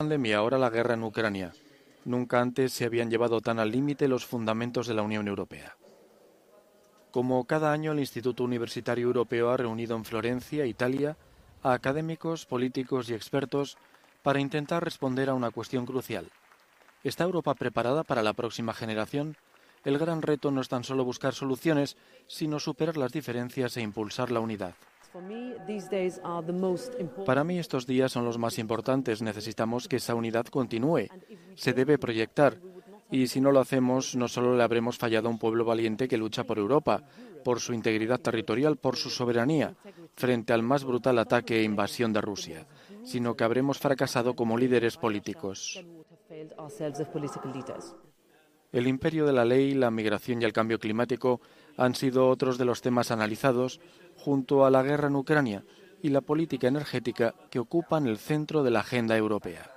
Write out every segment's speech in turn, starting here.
pandemia, ahora la guerra en Ucrania. Nunca antes se habían llevado tan al límite los fundamentos de la Unión Europea. Como cada año, el Instituto Universitario Europeo ha reunido en Florencia, Italia, a académicos, políticos y expertos para intentar responder a una cuestión crucial. ¿Está Europa preparada para la próxima generación? El gran reto no es tan solo buscar soluciones, sino superar las diferencias e impulsar la unidad. Para mí estos días son los más importantes. Necesitamos que esa unidad continúe. Se debe proyectar. Y si no lo hacemos, no solo le habremos fallado a un pueblo valiente que lucha por Europa, por su integridad territorial, por su soberanía, frente al más brutal ataque e invasión de Rusia, sino que habremos fracasado como líderes políticos. El imperio de la ley, la migración y el cambio climático han sido otros de los temas analizados junto a la guerra en Ucrania y la política energética que ocupan el centro de la agenda europea.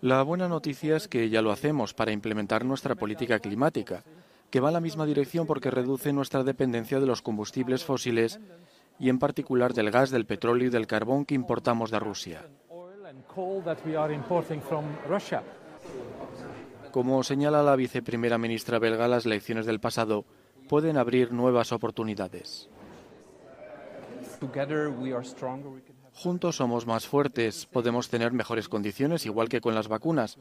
La buena noticia es que ya lo hacemos para implementar nuestra política climática, que va en la misma dirección porque reduce nuestra dependencia de los combustibles fósiles y en particular del gas, del petróleo y del carbón que importamos de Rusia. Como señala la viceprimera ministra belga, las elecciones del pasado pueden abrir nuevas oportunidades. Juntos somos más fuertes, podemos tener mejores condiciones, igual que con las vacunas.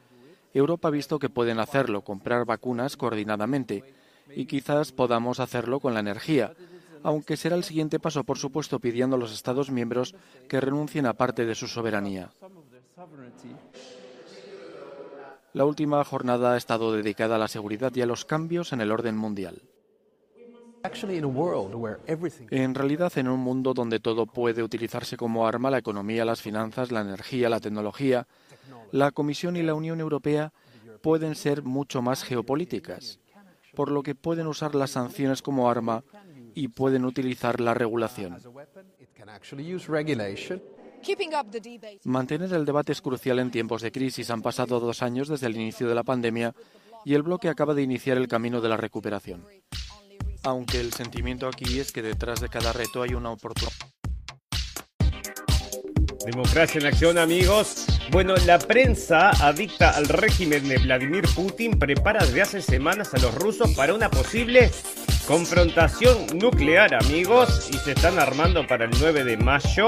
Europa ha visto que pueden hacerlo, comprar vacunas coordinadamente, y quizás podamos hacerlo con la energía, aunque será el siguiente paso, por supuesto, pidiendo a los Estados miembros que renuncien a parte de su soberanía. La última jornada ha estado dedicada a la seguridad y a los cambios en el orden mundial. En realidad, en un mundo donde todo puede utilizarse como arma, la economía, las finanzas, la energía, la tecnología, la Comisión y la Unión Europea pueden ser mucho más geopolíticas, por lo que pueden usar las sanciones como arma y pueden utilizar la regulación. Mantener el debate es crucial en tiempos de crisis. Han pasado dos años desde el inicio de la pandemia y el bloque acaba de iniciar el camino de la recuperación. Aunque el sentimiento aquí es que detrás de cada reto hay una oportunidad. Democracia en acción, amigos. Bueno, la prensa adicta al régimen de Vladimir Putin prepara desde hace semanas a los rusos para una posible confrontación nuclear, amigos, y se están armando para el 9 de mayo.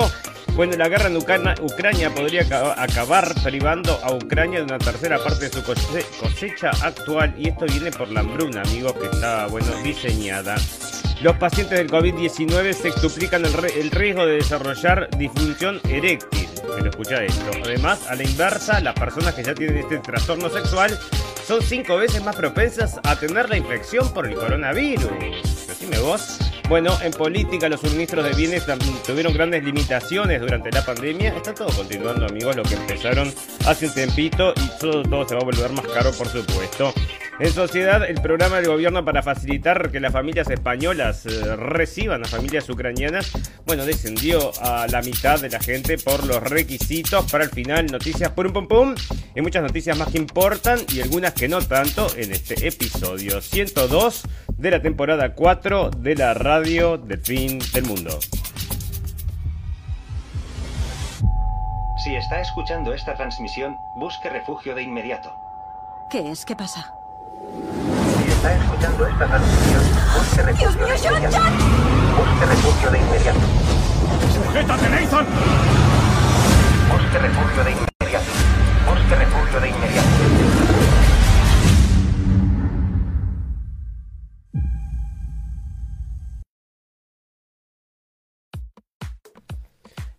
Bueno, la guerra en Ucrania podría acabar privando a Ucrania de una tercera parte de su cosecha actual y esto viene por la hambruna, amigos, que está, bueno, diseñada. Los pacientes del COVID-19 se extuplican el, riesgo de desarrollar disfunción eréctil. Pero escucha esto. Además, a la inversa, las personas que ya tienen este trastorno sexual son cinco veces más propensas a tener la infección por el coronavirus. Decime vos. Bueno, en política los suministros de bienes tuvieron grandes limitaciones durante la pandemia. Está todo continuando, amigos, lo que empezaron hace un tempito y todo se va a volver más caro, por supuesto. En sociedad, el programa del gobierno para facilitar que las familias españolas eh, reciban a familias ucranianas, bueno, descendió a la mitad de la gente por los requisitos. Para el final, noticias pum pum pum y muchas noticias más que importan y algunas que no tanto en este episodio 102 de la temporada 4 de la radio del fin del mundo. Si está escuchando esta transmisión, busque refugio de inmediato. ¿Qué es? ¿Qué pasa? Si está escuchando esta transmisión, busque refugio de inmediato. Busque refugio de inmediato. ¡Sujétate, Nathan! Busque refugio de inmediato. Busque refugio de inmediato.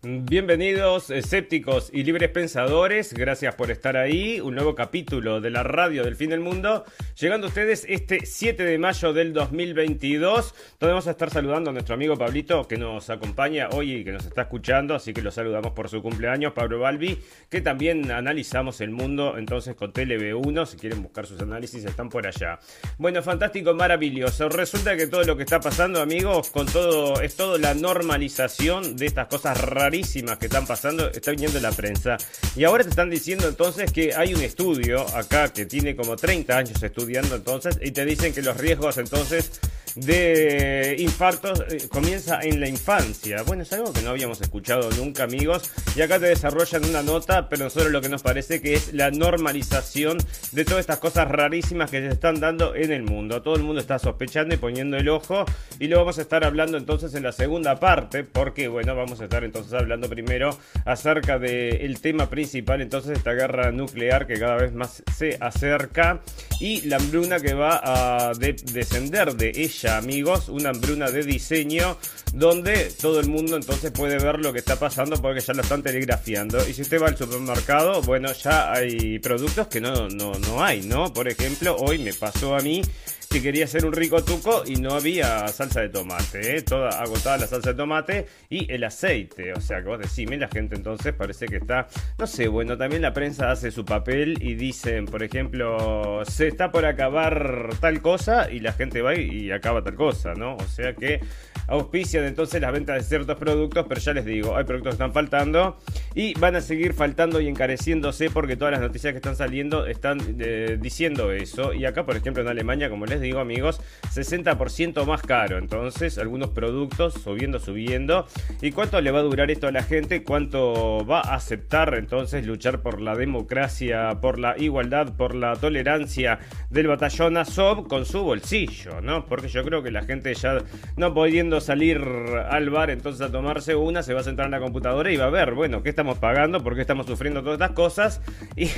Bienvenidos escépticos y libres pensadores, gracias por estar ahí, un nuevo capítulo de la radio del fin del mundo, llegando a ustedes este 7 de mayo del 2022, donde vamos a estar saludando a nuestro amigo Pablito que nos acompaña hoy y que nos está escuchando, así que lo saludamos por su cumpleaños, Pablo Balbi, que también analizamos el mundo entonces con TLB1, si quieren buscar sus análisis están por allá. Bueno, fantástico, maravilloso, resulta que todo lo que está pasando amigos, con todo, es todo la normalización de estas cosas rarísimas que están pasando, está viniendo la prensa. Y ahora te están diciendo entonces que hay un estudio acá que tiene como 30 años estudiando entonces y te dicen que los riesgos entonces de infartos eh, comienza en la infancia. Bueno, es algo que no habíamos escuchado nunca, amigos. Y acá te desarrollan una nota, pero nosotros lo que nos parece que es la normalización de todas estas cosas rarísimas que se están dando en el mundo. Todo el mundo está sospechando y poniendo el ojo. Y lo vamos a estar hablando entonces en la segunda parte, porque bueno, vamos a estar entonces hablando primero acerca del tema principal, entonces esta guerra nuclear que cada vez más se acerca y la hambruna que va a descender de ella, amigos, una hambruna de diseño donde todo el mundo entonces puede ver lo que está pasando porque ya lo están telegrafiando. Y si usted va al supermercado, bueno, ya hay productos que no, no, no hay, ¿no? Por ejemplo, hoy me pasó a mí que quería hacer un rico tuco y no había salsa de tomate, ¿eh? toda agotada la salsa de tomate y el aceite. O sea que vos decime, la gente entonces parece que está, no sé, bueno, también la prensa hace su papel y dicen, por ejemplo, se está por acabar tal cosa y la gente va y acaba tal cosa, ¿no? O sea que auspician entonces las ventas de ciertos productos, pero ya les digo, hay productos que están faltando y van a seguir faltando y encareciéndose porque todas las noticias que están saliendo están eh, diciendo eso. Y acá, por ejemplo, en Alemania, como les digo, amigos, 60% más caro. Entonces, algunos productos subiendo, subiendo. ¿Y cuánto le va a durar esto a la gente? ¿Cuánto va a aceptar entonces luchar por la democracia, por la igualdad, por la tolerancia del batallón Azov con su bolsillo, ¿no? Porque yo creo que la gente ya no pudiendo salir al bar entonces a tomarse una, se va a sentar en la computadora y va a ver, bueno, ¿qué estamos pagando? ¿Por qué estamos sufriendo todas estas cosas? Y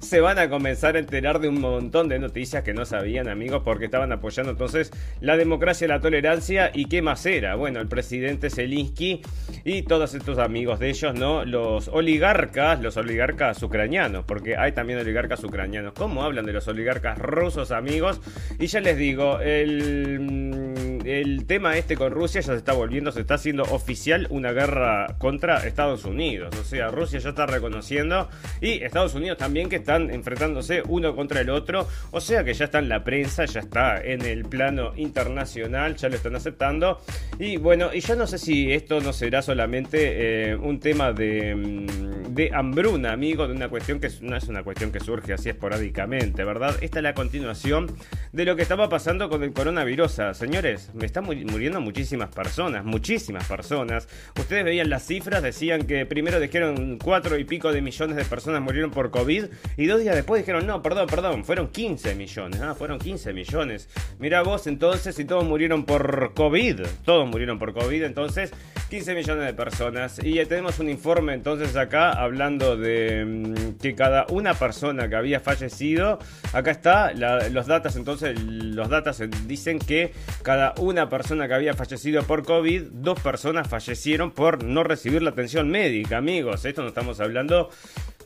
se van a comenzar a enterar de un montón de noticias que no sabían, amigos, porque estaban apoyando entonces la democracia, la tolerancia y qué más era. Bueno, el presidente Zelensky y todos estos amigos de ellos, ¿no? Los oligarcas, los oligarcas ucranianos, porque hay también oligarcas ucranianos. ¿Cómo hablan de los oligarcas rusos, amigos? Y ya les digo, el, el tema este con Rusia ya se está volviendo, se está haciendo oficial una guerra contra Estados Unidos. O sea, Rusia ya está reconociendo y Estados Unidos también que están enfrentándose uno contra el otro. O sea que ya está en la prensa, ya está en el plano internacional, ya lo están aceptando. Y bueno, y yo no sé si esto no será solamente eh, un tema de, mm, de hambruna, amigo, de una cuestión que no es una cuestión que surge así esporádicamente, ¿verdad? Esta es la continuación de lo que estaba pasando con el coronavirus. Señores, me está muriendo muchísimas personas, muchísimas personas. Ustedes veían las cifras, decían que primero dijeron cuatro y pico de millones de personas murieron por COVID y dos días después dijeron, no, perdón, perdón, fueron 15 millones. Ah, fueron 15 millones. Mira vos entonces, y todos murieron por COVID. Todos murieron por COVID, entonces 15 millones de personas. Y tenemos un informe entonces acá hablando de mm, que cada una persona que había fallecido, acá está, los datos entonces, los datos dicen que cada una persona que había fallecido por COVID, dos personas fallecieron por no recibir la atención médica, amigos. Esto no estamos hablando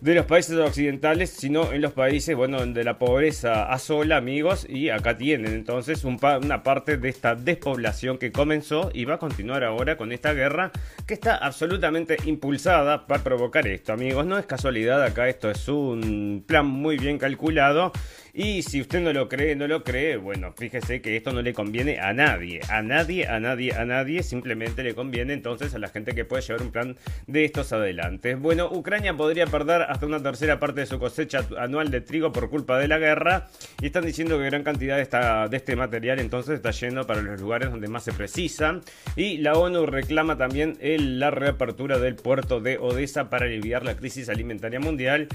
de los países occidentales, sino en los países, bueno, de la pobreza asola, amigos, y acá tienen entonces una parte de esta despoblación que comenzó y va a continuar ahora con esta guerra que está absolutamente impulsada para provocar esto, amigos. No es casualidad, acá esto es un plan muy bien calculado y si usted no lo cree, no lo cree, bueno, fíjese que esto no le conviene a nadie, a nadie, a nadie, a nadie, simplemente le conviene entonces a la gente que puede llevar un plan de estos adelante. Bueno, Ucrania podría perder hasta una tercera parte de su cosecha anual de trigo por culpa de la guerra y están diciendo que gran cantidad de, de este material entonces está yendo para los lugares donde más se precisa y la ONU reclama también la reapertura del puerto de Odessa para aliviar la crisis alimentaria mundial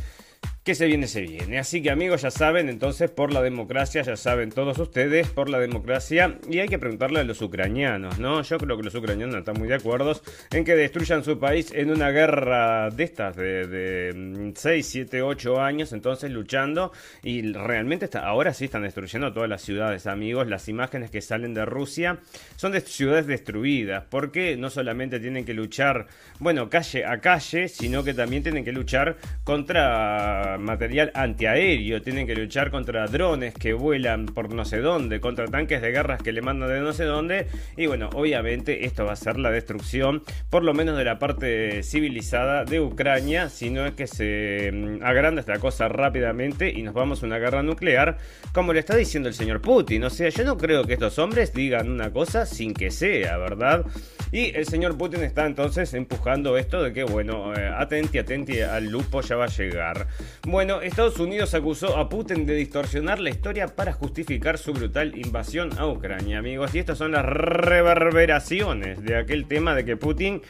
que se viene, se viene. Así que amigos, ya saben, entonces por la democracia, ya saben todos ustedes, por la democracia. Y hay que preguntarle a los ucranianos, ¿no? Yo creo que los ucranianos están muy de acuerdo en que destruyan su país en una guerra de estas, de, 6, 7, 8 años, entonces luchando. Y realmente está, ahora sí están destruyendo todas las ciudades, amigos. Las imágenes que salen de Rusia son de ciudades destruidas. Porque no solamente tienen que luchar, bueno, calle a calle, sino que también tienen que luchar contra material antiaéreo, tienen que luchar contra drones que vuelan por no sé dónde, contra tanques de guerras que le mandan de no sé dónde. Y bueno, obviamente esto va a ser la destrucción, por lo menos de la parte civilizada de Ucrania, si no es que se mm, agranda esta cosa rápidamente y nos vamos a una guerra nuclear, como le está diciendo el señor Putin. O sea, yo no creo que estos hombres digan una cosa sin que sea, ¿verdad? Y el señor Putin está entonces empujando esto de que, bueno, eh, atenti, atenti al lupo ya va a llegar. Bueno, Estados Unidos acusó a Putin de distorsionar la historia para justificar su brutal invasión a Ucrania, amigos. Y estas son las reverberaciones de aquel tema de que Putin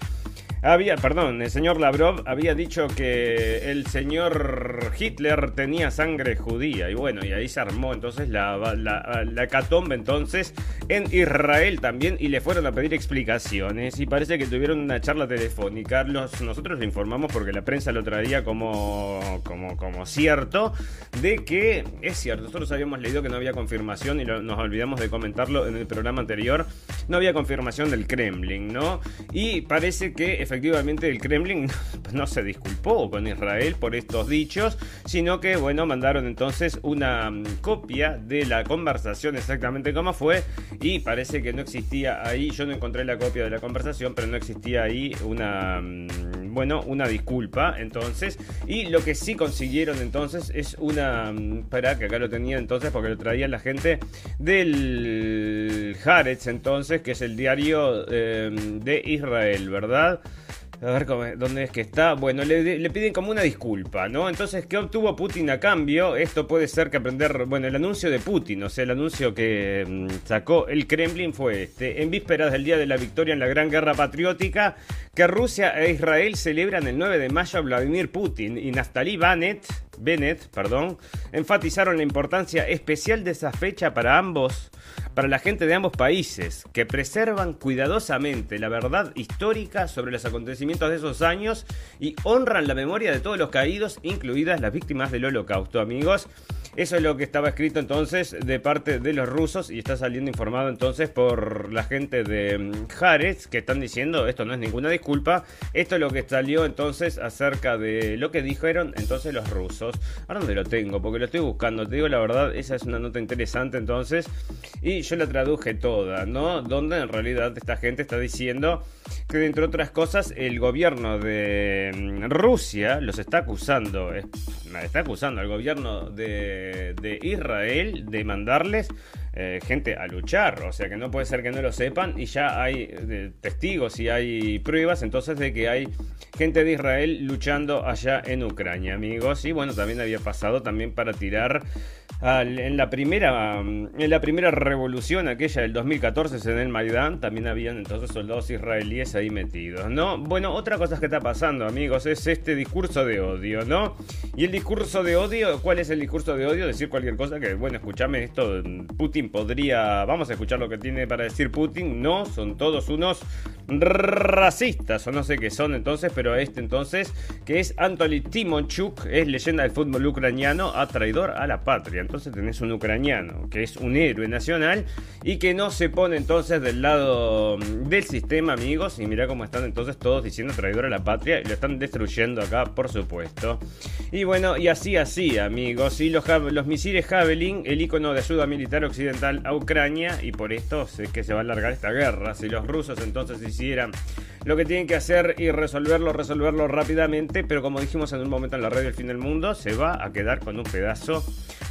había, perdón, el señor Lavrov había dicho que el señor Hitler tenía sangre judía. Y bueno, y ahí se armó entonces la, la, la entonces en Israel también. Y le fueron a pedir explicaciones. Y parece que tuvieron una charla telefónica. nosotros le informamos porque la prensa lo traía como, como, como cierto. De que es cierto, nosotros habíamos leído que no había confirmación y nos olvidamos de comentarlo en el programa anterior. No había confirmación del Kremlin, ¿no? Y parece que efectivamente el Kremlin no se disculpó con Israel por estos dichos, sino que, bueno, mandaron entonces una mm, copia de la conversación exactamente como fue y parece que no existía ahí, yo no encontré la copia de la conversación, pero no existía ahí una, mm, bueno, una disculpa entonces. Y lo que sí consiguieron entonces es una, mm, para que acá lo tenía entonces porque lo traía la gente del Haaretz entonces, que es el diario eh, de Israel, ¿verdad? A ver dónde es que está. Bueno, le, piden como una disculpa, ¿no? Entonces, ¿qué obtuvo Putin a cambio? Esto puede ser que aprender. Bueno, el anuncio de Putin, o sea, el anuncio que mm, sacó el Kremlin fue este. En vísperas del día de la victoria en la Gran Guerra Patriótica, que Rusia e Israel celebran el 9 de mayo a Vladimir Putin y Naftali Bennett, Bennett perdón, enfatizaron la importancia especial de esa fecha para ambos para la gente de ambos países, que preservan cuidadosamente la verdad histórica sobre los acontecimientos de esos años y honran la memoria de todos los caídos, incluidas las víctimas del holocausto, amigos. Eso es lo que estaba escrito entonces de parte de los rusos y está saliendo informado entonces por la gente de Jarez que están diciendo esto no es ninguna disculpa, esto es lo que salió entonces acerca de lo que dijeron entonces los rusos. Ahora dónde lo tengo, porque lo estoy buscando, te digo la verdad, esa es una nota interesante entonces y yo la traduje toda, ¿no? Donde en realidad esta gente está diciendo que entre otras cosas el gobierno de mm, Rusia los está acusando, está acusando al gobierno de, de Israel de mandarles eh, gente a luchar. O sea que no puede ser que no lo sepan y ya hay eh, testigos y hay pruebas entonces de que hay gente de Israel luchando allá en Ucrania, amigos. Y bueno, también había pasado también para tirar en, la primera, en la primera revolución, aquella del 2014 en el Maidán, también habían entonces soldados israelíes ahí metidos, ¿no? Bueno, otra cosa que está pasando, amigos, es este discurso de odio, ¿no? Y el discurso de odio, ¿cuál es el discurso de odio? Decir cualquier cosa que, bueno, escúchame esto, Putin podría, vamos a escuchar lo que tiene para decir Putin, no, son todos unos racistas, o no sé qué son entonces, pero este entonces, que es Anatoly Timonchuk, es leyenda del fútbol ucraniano, a traidor a la patria entonces tenés un ucraniano que es un héroe nacional y que no se pone entonces del lado del sistema, amigos. Y mira cómo están entonces todos diciendo traidor a la patria y lo están destruyendo acá, por supuesto. Y bueno, y así, así, amigos. Y los, los misiles Javelin, el icono de ayuda militar occidental a Ucrania, y por esto es que se va a alargar esta guerra. Si los rusos entonces hicieran lo que tienen que hacer y resolverlo, resolverlo rápidamente, pero como dijimos en un momento en la radio El Fin del Mundo, se va a quedar con un pedazo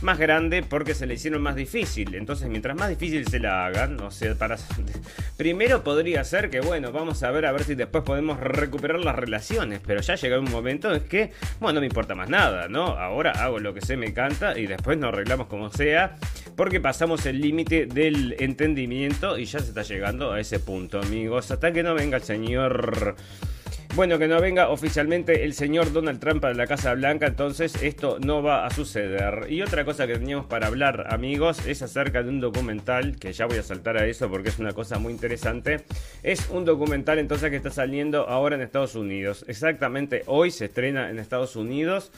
más grande porque se le hicieron más difícil. Entonces, mientras más difícil se la hagan, o sea, para... Primero podría ser que, bueno, vamos a ver a ver si después podemos recuperar las relaciones, pero ya llega un momento en que, bueno, no me importa más nada, ¿no? Ahora hago lo que se me canta y después nos arreglamos como sea, porque pasamos el límite del entendimiento y ya se está llegando a ese punto, amigos. Hasta que no venga el señor bueno, que no venga oficialmente el señor Donald Trump a la Casa Blanca, entonces esto no va a suceder. Y otra cosa que teníamos para hablar, amigos, es acerca de un documental, que ya voy a saltar a eso porque es una cosa muy interesante. Es un documental entonces que está saliendo ahora en Estados Unidos. Exactamente hoy se estrena en Estados Unidos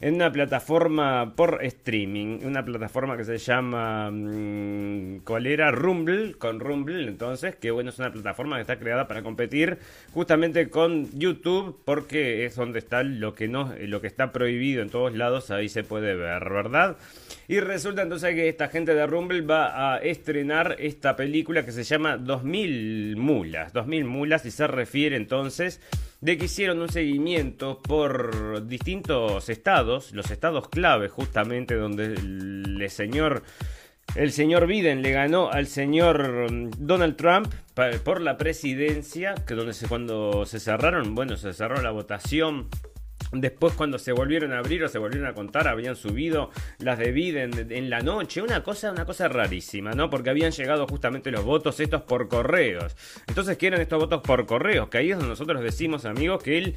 en una plataforma por streaming, una plataforma que se llama, mm, ¿cuál era? Rumble, con Rumble, entonces, que bueno, es una plataforma que está creada para competir justamente con YouTube, porque es donde está lo que no, lo que está prohibido en todos lados, ahí se puede ver, ¿verdad? Y resulta entonces que esta gente de Rumble va a estrenar esta película que se llama 2000 mulas, 2000 mulas y se refiere entonces de que hicieron un seguimiento por distintos estados, los estados clave justamente donde el señor el señor Biden le ganó al señor mm, Donald Trump por la presidencia, que donde se, cuando se cerraron, bueno, se cerró la votación Después cuando se volvieron a abrir o se volvieron a contar, habían subido las de Biden en la noche. Una cosa, una cosa rarísima, ¿no? Porque habían llegado justamente los votos estos por correos. Entonces, ¿qué eran estos votos por correos? Que ahí es donde nosotros decimos, amigos, que el,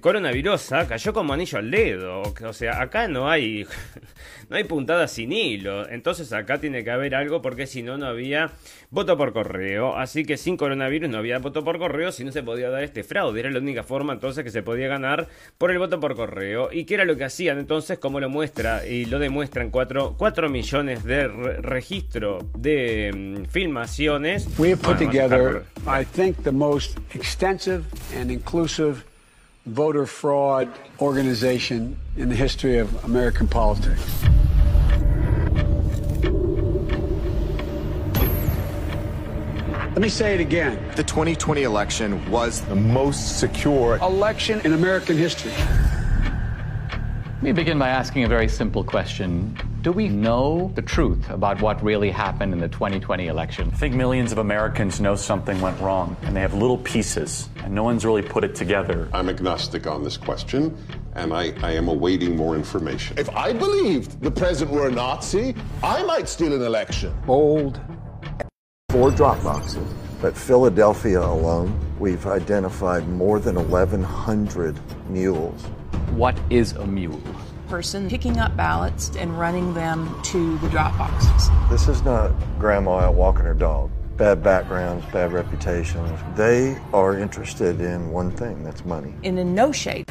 coronavirus cayó como anillo al dedo. O sea, acá no hay, no hay puntada sin hilo. Entonces acá tiene que haber algo porque si no, no había voto por correo. Así que sin coronavirus no había voto por correo, si no se podía dar este fraude. Era la única forma entonces que se podía ganar por el voto por correo. ¿Y qué era lo que hacían entonces? Como lo muestra y lo demuestran 4, millones de registro de mm, filmaciones. We have put together, I think, the most extensive and inclusive voter fraud organization in the history of American politics. Let me say it again. The 2020 election was the most secure election in American history. Let me begin by asking a very simple question. Do we know the truth about what really happened in the 2020 election? I think millions of Americans know something went wrong, and they have little pieces, and no one's really put it together. I'm agnostic on this question, and I, I am awaiting more information. If I believed the president were a Nazi, I might steal an election. Bold four drop boxes. But Philadelphia alone, we've identified more than 1,100 mules. What is a mule? Person picking up ballots and running them to the drop boxes. This is not grandma out walking her dog. Bad backgrounds, bad reputations. They are interested in one thing that's money. And In no shape.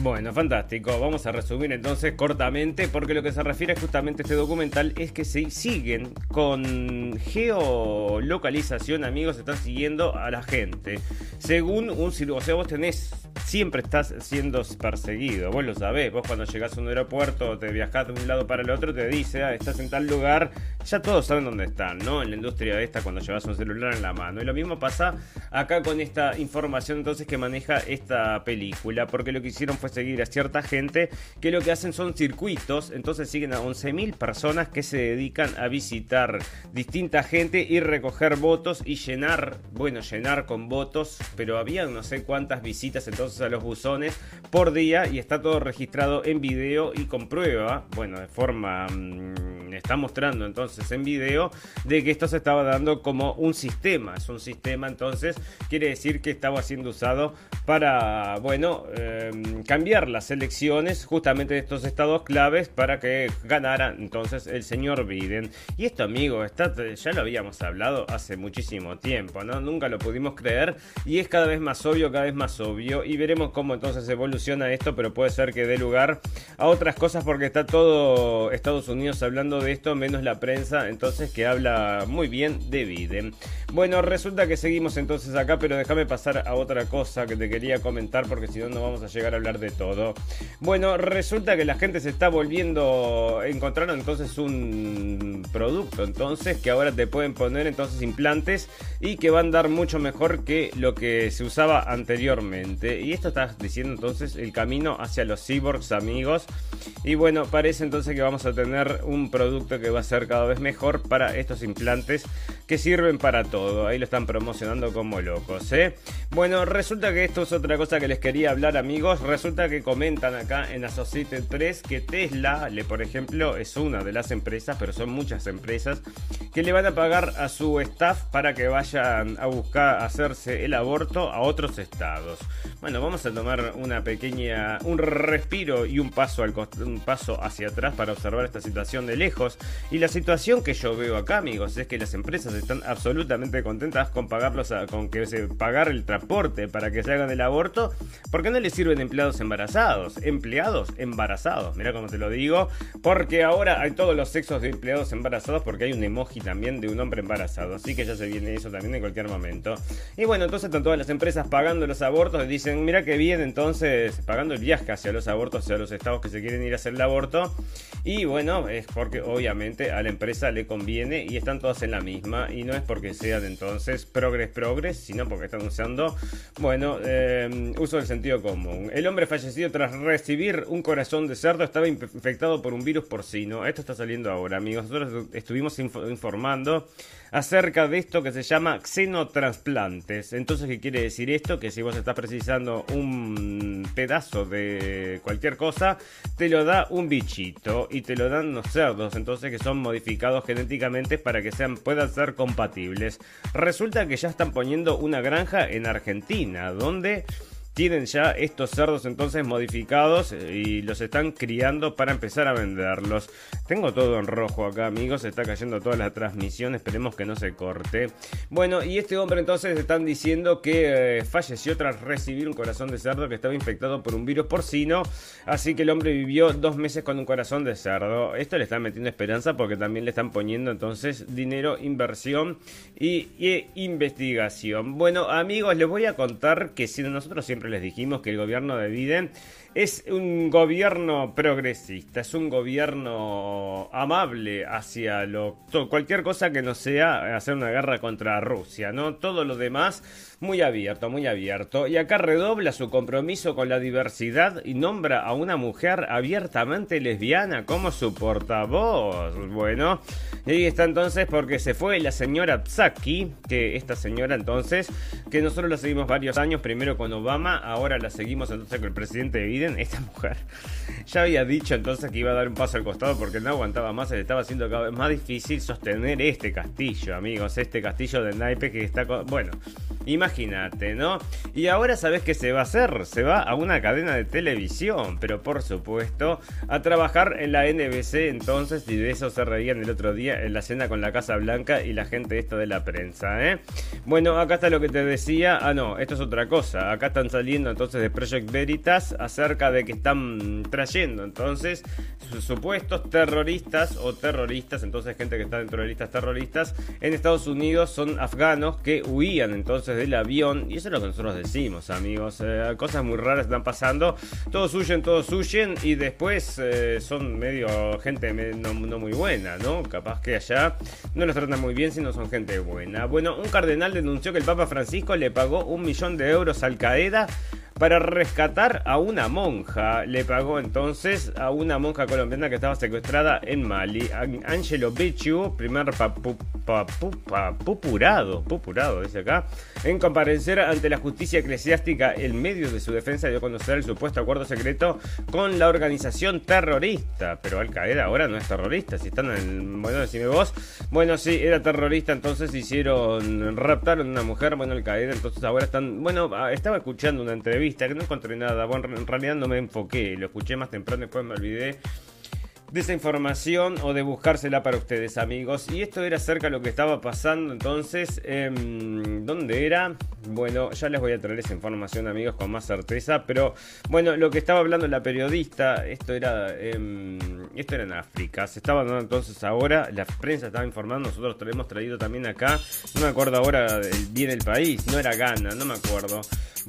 Bueno, fantástico. Vamos a resumir entonces cortamente porque lo que se refiere justamente a este documental es que se siguen con geolocalización, amigos, están siguiendo a la gente. Según un o sea, vos tenés siempre estás siendo perseguido, vos lo sabés, vos cuando llegás a un aeropuerto, te viajás de un lado para el otro, te dice, ah, estás en tal lugar, ya todos saben dónde están, ¿no? En la industria esta cuando llevas un celular en la mano. Y lo mismo pasa acá con esta información entonces que maneja esta película, porque lo que hicieron fue seguir a cierta gente que lo que hacen son circuitos, entonces siguen a 11.000 personas que se dedican a visitar distinta gente y recoger votos y llenar, bueno, llenar con votos, pero había no sé cuántas visitas entonces a los buzones por día y está todo registrado en video y con prueba, bueno, de forma... Mmm, está mostrando entonces en video de que esto se estaba dando como un sistema. Es un sistema entonces, quiere decir que estaba siendo usado para, bueno, em, cambiar las elecciones justamente de estos estados claves para que ganara entonces el señor Biden. Y esto, amigo, está, ya lo habíamos hablado hace muchísimo tiempo, ¿no? Nunca lo pudimos creer y es cada vez más obvio, cada vez más obvio. Y veremos cómo entonces evoluciona esto, pero puede ser que dé lugar a otras cosas porque está todo Estados Unidos hablando de esto, menos la prensa, entonces que habla muy bien de Biden. Bueno, resulta que seguimos entonces acá, pero déjame pasar a otra cosa que te quería comentar porque si no, no vamos a llegar a hablar de todo. Bueno, resulta que la gente se está volviendo, encontraron entonces un producto, entonces que ahora te pueden poner entonces implantes y que van a dar mucho mejor que lo que se usaba anteriormente. Y esto está diciendo entonces el camino hacia los cyborgs amigos. Y bueno, parece entonces que vamos a tener un producto que va a ser cada vez mejor para estos implantes que sirven para todo. Ahí lo están promocionando como locos, ¿eh? Bueno, resulta que esto es otra cosa que les quería hablar, amigos. Resulta que comentan acá en Associated Press que Tesla, por ejemplo, es una de las empresas, pero son muchas empresas, que le van a pagar a su staff para que vayan a buscar hacerse el aborto a otros estados. Bueno, vamos a tomar una pequeña, un respiro y un paso, al, un paso hacia atrás para observar esta situación de lejos y la situación que yo veo acá, amigos, es que las empresas están absolutamente contentas con pagarlos con que pagar el transporte para que se hagan el aborto, porque no les sirven empleados embarazados, empleados embarazados, mira cómo te lo digo, porque ahora hay todos los sexos de empleados embarazados porque hay un emoji también de un hombre embarazado, así que ya se viene eso también en cualquier momento. Y bueno, entonces están todas las empresas pagando los abortos y dicen, mira que bien, entonces pagando el viaje hacia los abortos, hacia los estados que se quieren ir a hacer el aborto. Y bueno, es porque obviamente a la empresa le conviene y están todas en la misma y no es porque sean entonces progres progres, sino porque están usando, bueno, eh, uso del sentido común. El hombre fallecido tras recibir un corazón de cerdo estaba infectado por un virus porcino. Esto está saliendo ahora, amigos. Nosotros estuvimos informando acerca de esto que se llama xenotransplantes. Entonces, ¿qué quiere decir esto? Que si vos estás precisando un pedazo de cualquier cosa, te lo da un bichito y te lo dan los cerdos, entonces que son modificados genéticamente para que sean, puedan ser compatibles. Resulta que ya están poniendo una granja en Argentina, donde tienen ya estos cerdos entonces modificados eh, y los están criando para empezar a venderlos. Tengo todo en rojo acá, amigos. Está cayendo toda la transmisión. Esperemos que no se corte. Bueno, y este hombre entonces están diciendo que eh, falleció tras recibir un corazón de cerdo que estaba infectado por un virus porcino. Así que el hombre vivió dos meses con un corazón de cerdo. Esto le está metiendo esperanza porque también le están poniendo entonces dinero, inversión y investigación. Bueno, amigos, les voy a contar que si nosotros siempre les dijimos que el gobierno de Biden es un gobierno progresista, es un gobierno amable hacia lo, cualquier cosa que no sea hacer una guerra contra Rusia, ¿no? Todo lo demás muy abierto, muy abierto. Y acá redobla su compromiso con la diversidad y nombra a una mujer abiertamente lesbiana como su portavoz. Bueno, y ahí está entonces porque se fue la señora Psaki, que esta señora entonces, que nosotros la seguimos varios años, primero con Obama, ahora la seguimos entonces con el presidente Biden, esta mujer ya había dicho entonces que iba a dar un paso al costado porque no aguantaba más, se le estaba haciendo cada vez más difícil sostener este castillo, amigos, este castillo de naipe que está... Bueno, imagínate, ¿no? Y ahora sabes qué se va a hacer, se va a una cadena de televisión, pero por supuesto a trabajar en la NBC entonces y de eso se reían el otro día en la cena con la Casa Blanca y la gente esta de la prensa, ¿eh? Bueno, acá está lo que te decía, ah no, esto es otra cosa, acá están saliendo entonces de Project Veritas acerca de que están trayendo entonces supuestos terroristas o terroristas, entonces gente que está dentro de listas terroristas en Estados Unidos son afganos que huían entonces del avión y eso es lo que nosotros decimos amigos, eh, cosas muy raras están pasando, todos huyen, todos huyen y después eh, son medio gente no, muy buena, ¿no? Capaz que allá no los tratan muy bien si no son gente buena. Bueno, un cardenal denunció que el Papa Francisco le pagó un millón de euros al Qaeda para rescatar a una monja. Le pagó entonces a una monja colombiana que estaba secuestrada en Mali. Angelo Becciu, primer pupurado, pupurado, dice acá, en comparecer ante la justicia eclesiástica en medio de su defensa dio a conocer el supuesto acuerdo secreto con la organización terrorista. Pero Al Qaeda ahora no es terrorista, si están en. Bueno, decime vos. Bueno, sí, era terrorista, entonces hicieron... raptaron a una mujer, bueno, Al Qaeda, entonces ahora están... Bueno, ah, estaba escuchando una entrevista que no encontré nada. Bueno, en realidad no me enfoqué, lo escuché más temprano, después me olvidé de esa información o de buscársela para ustedes amigos. Y esto era acerca de lo que estaba pasando. Entonces em, ¿dónde era? bueno ya les voy a traer esa información amigos con más certeza. Pero bueno lo que estaba hablando la periodista esto era em, esto era en África. Se estaba dando entonces ahora la prensa estaba informando nosotros lo hemos traído también acá no me acuerdo ahora bien el país no era Ghana no me acuerdo.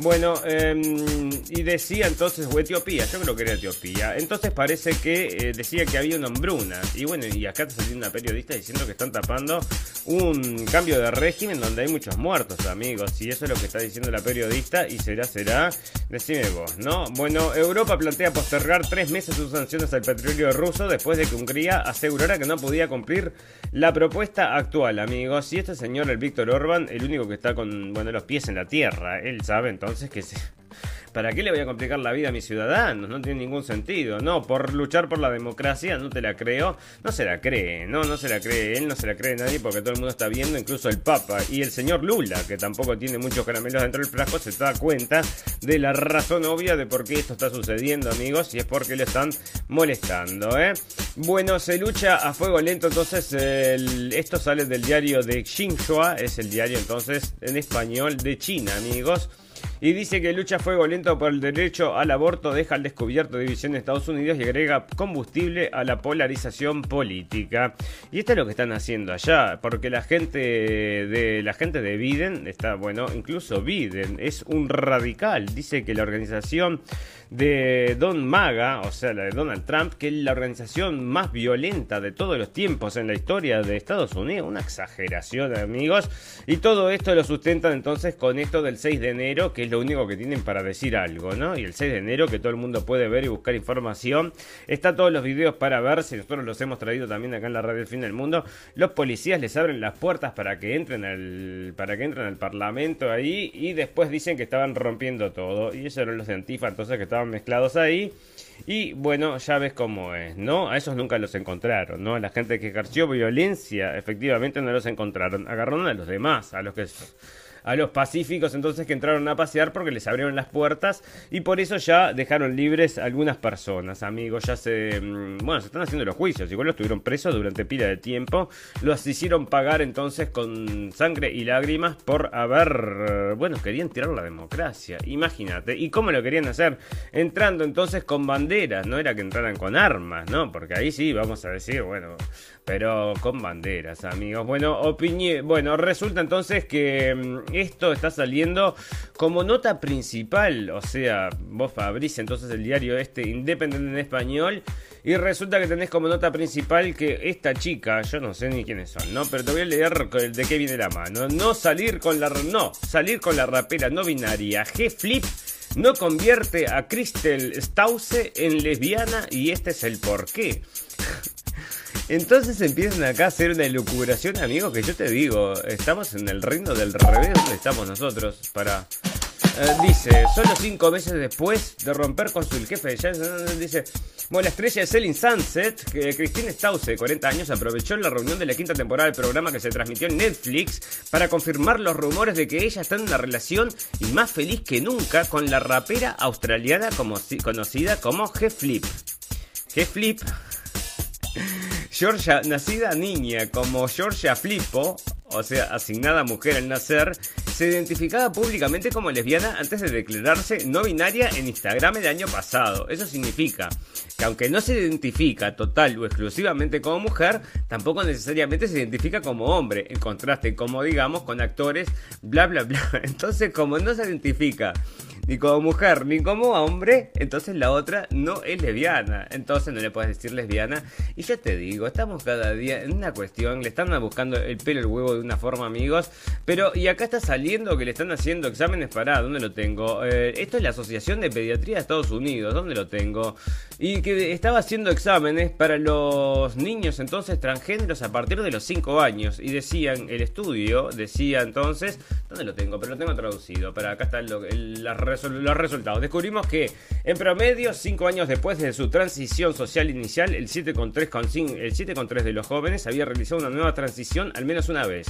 Bueno, em, y decía entonces, o Etiopía, yo creo que era Etiopía. Entonces parece que eh, decía que había una hambruna. Y bueno, y acá te salió una periodista diciendo que están tapando un cambio de régimen donde hay muchos muertos, amigos. Y eso es lo que está diciendo la periodista. Y será, será, decime vos, ¿no? Bueno, Europa plantea postergar tres meses sus sanciones al petróleo ruso después de que Hungría asegurara que no podía cumplir la propuesta actual, amigos. Y este señor, el Víctor Orban, el único que está con, bueno, los pies en la tierra. Él sabe entonces que se, ¿Para qué le voy a complicar la vida a mis ciudadanos? No tiene ningún sentido. No, por luchar por la democracia, no te la creo. No se la cree, no, no se la cree. Él no se la cree nadie porque todo el mundo está viendo, incluso el Papa y el señor Lula, que tampoco tiene muchos caramelos dentro del frasco, se da cuenta de la razón obvia de por qué esto está sucediendo, amigos, y es porque le están molestando, ¿eh? Bueno, se lucha a fuego lento, entonces esto sale del diario de Xinhua, es el diario entonces en español de China, amigos y dice que lucha fuego lento por el derecho al aborto deja al descubierto división de Estados Unidos y agrega combustible a la polarización política. Y esto es lo que están haciendo allá, porque la gente de la gente de Biden está, bueno, incluso Biden es un radical, dice que la organización de Don Maga, o sea, la de Donald Trump, que es la organización más violenta de todos los tiempos en la historia de Estados Unidos. Una exageración, amigos. Y todo esto lo sustentan entonces con esto del 6 de enero, que lo único que tienen para decir algo, ¿no? Y el 6 de enero, que todo el mundo puede ver y buscar información, está todos los videos para ver, si nosotros los hemos traído también acá en la radio El Fin del Mundo, los policías les abren las puertas para que entren al, para que entren al parlamento ahí y después dicen que estaban rompiendo todo. Y eso eran los de Antifa, entonces que estaban mezclados ahí. Y bueno, ya ves cómo es, ¿no? A esos nunca los encontraron, ¿no? A la gente que ejerció violencia, efectivamente no los encontraron. Agarraron a los demás, a los que a los pacíficos entonces que entraron a pasear porque les abrieron las puertas y por eso ya dejaron libres algunas personas, amigos, ya se mm, bueno, se están haciendo los juicios, igual los tuvieron presos durante pila de tiempo, los hicieron pagar entonces con sangre y lágrimas por haber, bueno, querían tirar la democracia, imagínate, y cómo lo querían hacer, entrando entonces con banderas, no era que entraran con armas, ¿no? Porque ahí sí, vamos a decir, bueno, pero con banderas, amigos. Bueno, opinión. Bueno, resulta entonces que mm, esto está saliendo como nota principal. O sea, vos abrís entonces el diario este Independiente en español. Y resulta que tenés como nota principal que esta chica, yo no sé ni quiénes son, ¿no? Pero te voy a leer de qué viene la mano. No salir con la. No, salir con la rapera no binaria. G-Flip no convierte a Crystal Stause en lesbiana y este es el porqué. Entonces empiezan acá a hacer una elucubración, amigos, que yo te digo, estamos en el reino del revés donde estamos nosotros para... Eh, dice, solo cinco meses después de romper con su jefe, ya, dice, bueno, la estrella de Selling Sunset, que Christine Stause, de 40 años, aprovechó la reunión de la quinta temporada del programa que se transmitió en Netflix para confirmar los rumores de que ella está en una relación y más feliz que nunca con la rapera australiana como, conocida como G-Flip. G-Flip Georgia, nacida niña como Georgia Flippo, o sea, asignada mujer al nacer, se identificaba públicamente como lesbiana antes de declararse no binaria en Instagram el año pasado. Eso significa que aunque no se identifica total o exclusivamente como mujer, tampoco necesariamente se identifica como hombre, en contraste, como digamos, con actores, bla, bla, bla. Entonces, como no se identifica ni como mujer ni como hombre, entonces la otra no es lesbiana. Entonces no le puedes decir lesbiana. Y yo te digo, estamos cada día en una cuestión, le están buscando el pelo el huevo de una forma, amigos. Pero, y acá está saliendo que le están haciendo exámenes para, ¿dónde lo tengo? Eh, esto es la Asociación de Pediatría de Estados Unidos, ¿dónde lo tengo? Y que estaba haciendo exámenes para los niños entonces transgéneros a partir de los 5 años. Y decían, el estudio decía entonces, ¿dónde lo tengo? Pero lo tengo traducido. Para acá está la los resultados. Descubrimos que en promedio, 5 años después de su transición social inicial, el 7,3 de los jóvenes había realizado una nueva transición al menos una vez.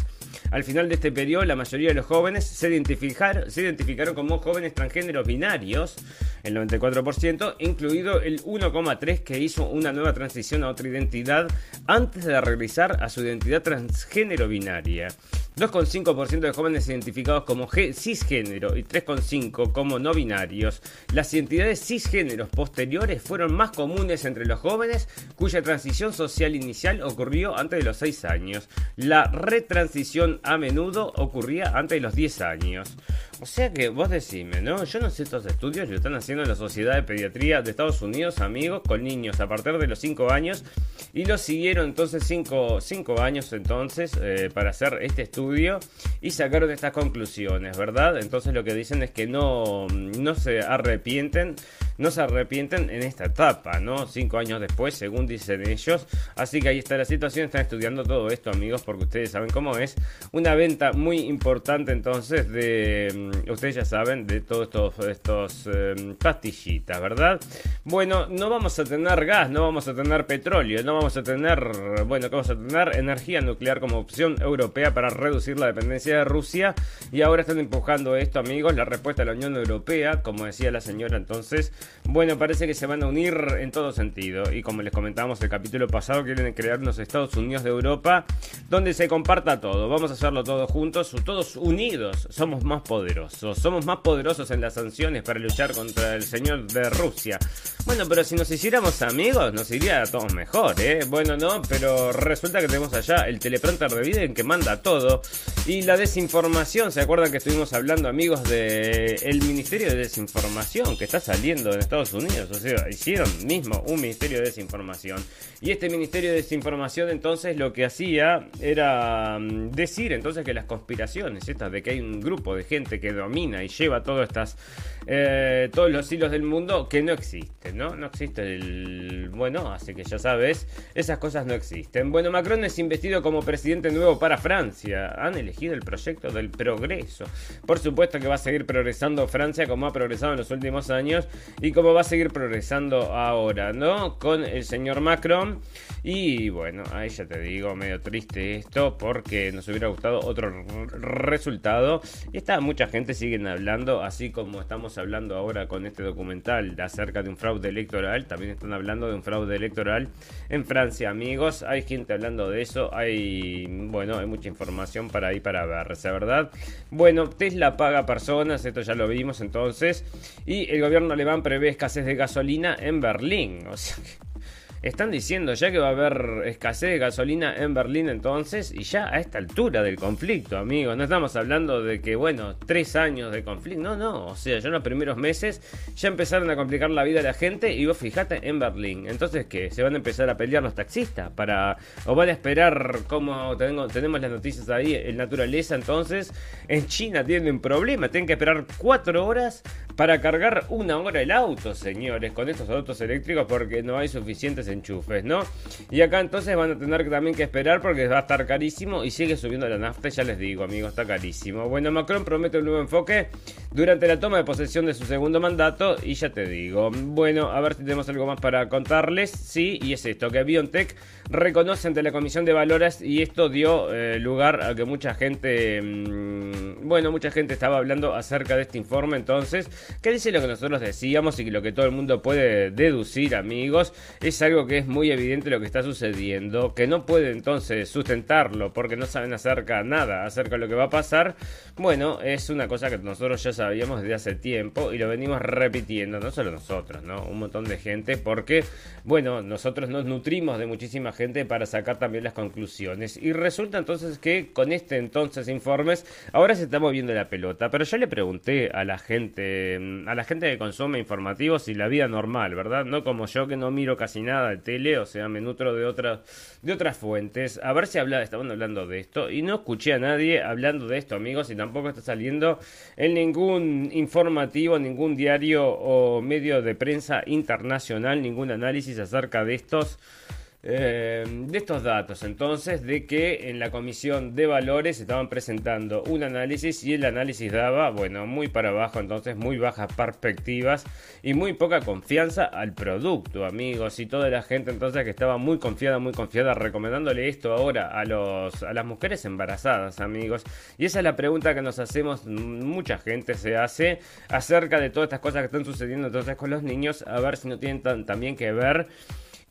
Al final de este periodo, la mayoría de los jóvenes se identificaron, se identificaron como jóvenes transgéneros binarios, el 94%, incluido el 1,3% que hizo una nueva transición a otra identidad antes de regresar a su identidad transgénero binaria. 2,5% de jóvenes identificados como cisgénero y 3,5% como no binarios. Las identidades cisgéneros posteriores fueron más comunes entre los jóvenes cuya transición social inicial ocurrió antes de los 6 años. La retransición a menudo ocurría antes de los 10 años. O sea que vos decime, ¿no? Yo no sé estos estudios lo están haciendo en la Sociedad de Pediatría de Estados Unidos, amigos, con niños a partir de los 5 años. Y lo siguieron entonces 5 años entonces eh, para hacer este estudio y sacaron estas conclusiones, ¿verdad? Entonces lo que dicen es que no, no se arrepienten no se arrepienten en esta etapa, ¿no? Cinco años después, según dicen ellos. Así que ahí está la situación, están estudiando todo esto, amigos, porque ustedes saben cómo es. Una venta muy importante entonces de, mm, ustedes ya saben, de todos estos, em, pastillitas, ¿verdad? Bueno, no vamos a tener gas, no vamos a tener petróleo, no vamos a tener, bueno, ¿qué vamos a tener? Energía nuclear como opción europea para reducir la dependencia de Rusia. Y ahora están empujando esto, amigos, la respuesta de la Unión Europea, como decía la señora entonces, bueno, parece que se van a unir en todo sentido. Y como les comentábamos el capítulo pasado, quieren crear unos Estados Unidos de Europa donde se comparta todo. Vamos a hacerlo todos juntos, todos unidos. Somos más poderosos. Somos más poderosos en las sanciones para luchar contra el señor de Rusia. Bueno, pero si nos hiciéramos amigos, nos iría a todos mejor, ¿eh? Bueno, no, pero resulta que tenemos allá el teleprompter de Biden que manda todo. Y la desinformación, ¿se acuerdan que estuvimos hablando, amigos, del el Ministerio de Desinformación que está saliendo Estados Unidos. O sea, hicieron mismo un ministerio de desinformación. Y este ministerio de desinformación entonces lo que hacía era mm, decir entonces que las conspiraciones, estas de que hay un grupo de gente que domina y lleva todas estas, eh, todos los hilos del mundo, que no existen, ¿no? No existe el... Bueno, así que ya sabes, esas cosas no existen. Bueno, Macron es investido como presidente nuevo para Francia. Han elegido el proyecto del progreso. Por supuesto que va a seguir progresando Francia como ha progresado en los últimos años y como va a seguir progresando ahora, ¿no? Con el señor Macron. Y bueno, ahí ya te digo, medio triste esto porque nos hubiera gustado otro resultado. Y está, mucha gente siguen hablando, así como estamos hablando ahora con este documental acerca de un fraude electoral, también están hablando de un fraude electoral en Francia, amigos. Hay gente hablando de eso, hay, bueno, hay mucha información para ahí para verse, ¿verdad? Bueno, Tesla paga personas, esto ya lo vimos entonces, y el gobierno alemán prevé escasez de gasolina en Berlín, o sea que están diciendo ya que va a haber escasez de gasolina en Berlín entonces y ya a esta altura del conflicto, amigos. No estamos hablando de que, bueno, tres años de conflicto. No, no. O sea, ya en los primeros meses ya empezaron a complicar la vida a la gente y vos fijate en Berlín. Entonces, ¿qué? ¿Se van a empezar a pelear los taxistas? para ¿O van a esperar como tengo, tenemos las noticias ahí en naturaleza? Entonces, en China tienen un problema. Tienen que esperar cuatro horas para cargar una hora el auto, señores, con estos autos eléctricos porque no hay suficientes enchufes, ¿no? Y acá entonces van a tener también que esperar porque va a estar carísimo y sigue subiendo la nafta, ya les digo, amigos, está carísimo. Bueno, Macron promete un nuevo enfoque durante la toma de posesión de su segundo mandato y ya te digo. Bueno, a ver si tenemos algo más para contarles. Sí, y es esto, que BioNTech reconoce ante la Comisión de Valores y esto dio eh, lugar a que mucha gente, mmm, bueno, mucha gente estaba hablando acerca de este informe entonces, que dice lo que nosotros decíamos y lo que todo el mundo puede deducir, amigos, es algo que es muy evidente lo que está sucediendo, que no puede entonces sustentarlo porque no saben acerca nada acerca de lo que va a pasar. Bueno, es una cosa que nosotros ya sabíamos desde hace tiempo y lo venimos repitiendo, no solo nosotros, ¿no? Un montón de gente porque, bueno, nosotros nos nutrimos de muchísima gente para sacar también las conclusiones. Y resulta entonces que con este entonces informes, ahora se está moviendo la pelota, pero yo le pregunté a la gente, a la gente que consume informativos y la vida normal, ¿verdad? No como yo que no miro casi nada de tele, o sea, me nutro de otras de otras fuentes. A ver si hablaba, estaban hablando de esto y no escuché a nadie hablando de esto, amigos, y tampoco está saliendo en ningún informativo, ningún diario o medio de prensa internacional, ningún análisis acerca de estos eh, de estos datos, entonces, de que en la comisión de valores estaban presentando un análisis y el análisis daba, bueno, muy para abajo, entonces, muy bajas perspectivas y muy poca confianza al producto, amigos, y toda la gente entonces que estaba muy confiada, muy confiada, recomendándole esto ahora a, los, a las mujeres embarazadas, amigos. Y esa es la pregunta que nos hacemos, mucha gente se hace acerca de todas estas cosas que están sucediendo entonces con los niños, a ver si no tienen también que ver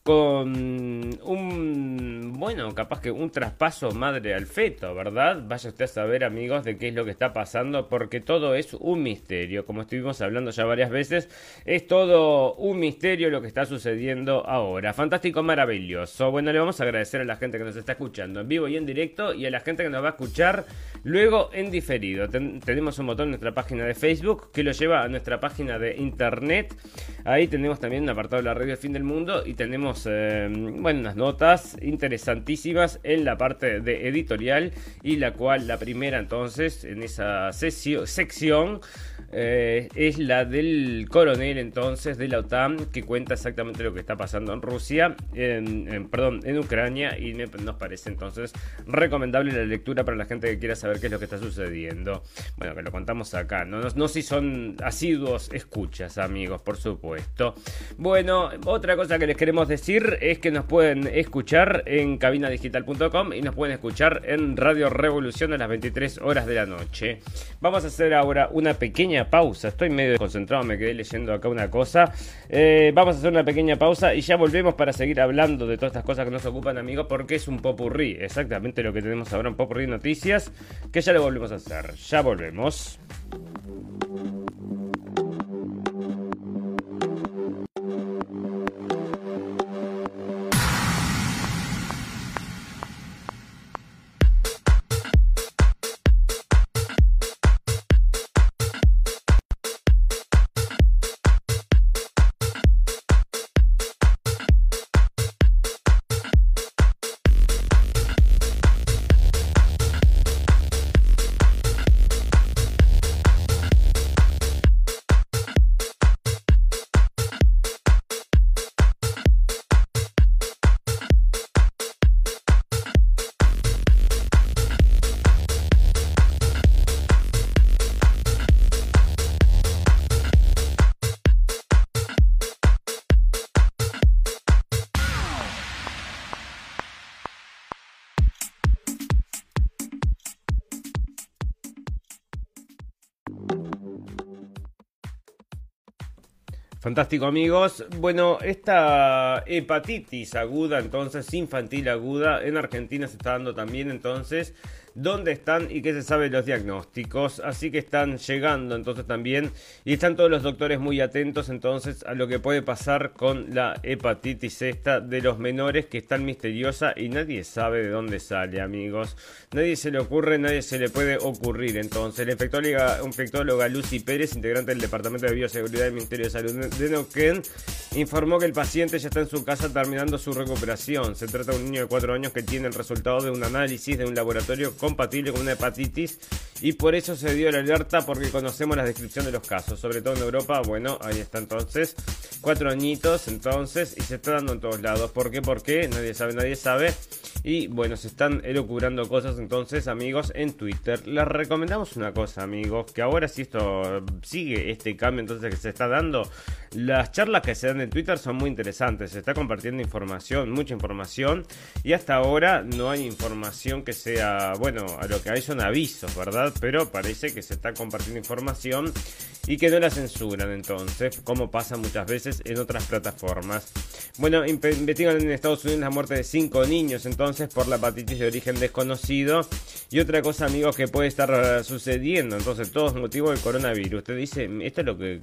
con un, bueno, capaz que un traspaso madre al feto, ¿verdad? Vaya usted a saber, amigos, de qué es lo que está pasando, porque todo es un misterio, como estuvimos hablando ya varias veces, es todo un misterio lo que está sucediendo ahora. Fantástico, maravilloso. Bueno, le vamos a agradecer a la gente que nos está escuchando en vivo y en directo y a la gente que nos va a escuchar luego en diferido. tenemos un botón en nuestra página de Facebook que lo lleva a nuestra página de internet. Ahí tenemos también un apartado de la radio Fin del Mundo y tenemos eh, bueno, unas notas interesantísimas en la parte de editorial y la cual la primera entonces en esa sección eh, es la del coronel entonces de la OTAN que cuenta exactamente lo que está pasando en Rusia, en, perdón, en Ucrania y nos parece entonces recomendable la lectura para la gente que quiera saber qué es lo que está sucediendo. Bueno, que lo contamos acá, no, no, no si son asiduos escuchas amigos, por supuesto. Bueno, otra cosa que les queremos decir es que nos pueden escuchar en cabinadigital.com y nos pueden escuchar en Radio Revolución a las 23 horas de la noche. Vamos a hacer ahora una pequeña pausa. Estoy medio desconcentrado, me quedé leyendo acá una cosa. Eh, vamos a hacer una pequeña pausa y ya volvemos para seguir hablando de todas estas cosas que nos ocupan, amigos, porque es un popurrí. Exactamente lo que tenemos ahora, un popurrí de noticias, que ya lo volvemos a hacer. Ya volvemos. Fantástico amigos. Bueno, esta hepatitis aguda, entonces infantil aguda, en Argentina se está dando también entonces dónde están y qué se sabe de los diagnósticos. Así que están llegando entonces también y están todos los doctores muy atentos entonces a lo que puede pasar con la hepatitis esta de los menores que es tan misteriosa y nadie sabe de dónde sale amigos. Nadie se le ocurre, nadie se le puede ocurrir entonces. La infectóloga, infectóloga Lucy Pérez, integrante del Departamento de Bioseguridad del Ministerio de Salud de Neuquén, informó que el paciente ya está en su casa terminando su recuperación. Se trata de un niño de 4 años que tiene el resultado de un análisis de un laboratorio compatible con una hepatitis y por eso se dio la alerta porque conocemos la descripción de los casos, sobre todo en Europa, bueno, ahí está entonces, cuatro añitos entonces y se está dando en todos lados. ¿Por qué? ¿Por qué? Nadie sabe, nadie sabe. Y bueno, se están elucubrando cosas entonces, amigos, en Twitter. Les recomendamos una cosa, amigos, que ahora si esto sigue este cambio entonces que se está dando, las charlas que se dan en Twitter son muy interesantes. Se está compartiendo información, mucha información. Y hasta ahora no hay información que sea, bueno, a lo que hay son avisos, ¿verdad? Pero parece que se está compartiendo información y que no la censuran entonces, como pasa muchas veces en otras plataformas. Bueno, investigan en Estados Unidos la muerte de cinco niños entonces por la hepatitis de origen desconocido. Y otra cosa, amigos, que puede estar sucediendo, entonces todo es motivo del coronavirus. Usted dice, esto es lo que,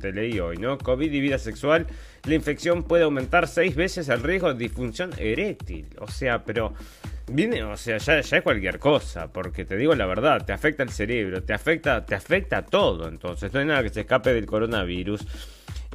te leí hoy, ¿no? COVID y vida sexual, la infección puede aumentar seis veces el riesgo de disfunción eréctil. O sea, pero Viene, o sea, ya, ya, es cualquier cosa, porque te digo la verdad, te afecta el cerebro, te afecta, te afecta todo, entonces no hay nada que se escape del coronavirus.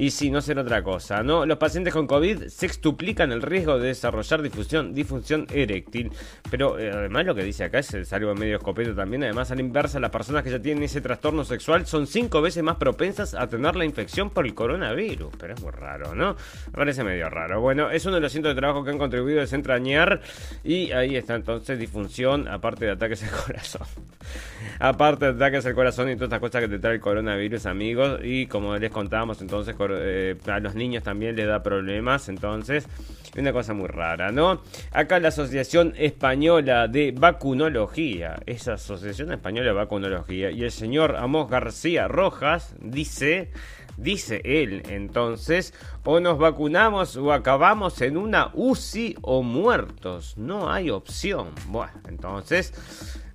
Y si no será otra cosa, ¿no? Los pacientes con COVID sextuplican el riesgo de desarrollar difusión, disfunción eréctil. Pero eh, además lo que dice acá es, algo medio escopeto también. Además, a la inversa, las personas que ya tienen ese trastorno sexual son cinco veces más propensas a tener la infección por el coronavirus. Pero es muy raro, ¿no? Me parece medio raro. Bueno, es uno de los cientos de trabajo que han contribuido a desentrañar. Y ahí está entonces disfunción, aparte de ataques al corazón. aparte de ataques al corazón y todas estas cosas que te trae el coronavirus, amigos. Y como les contábamos entonces, eh, a los niños también le da problemas, entonces una cosa muy rara, ¿no? Acá la Asociación Española de Vacunología, esa Asociación Española de Vacunología, y el señor Amos García Rojas dice, dice él, entonces, o nos vacunamos o acabamos en una UCI o muertos, no hay opción. Bueno, entonces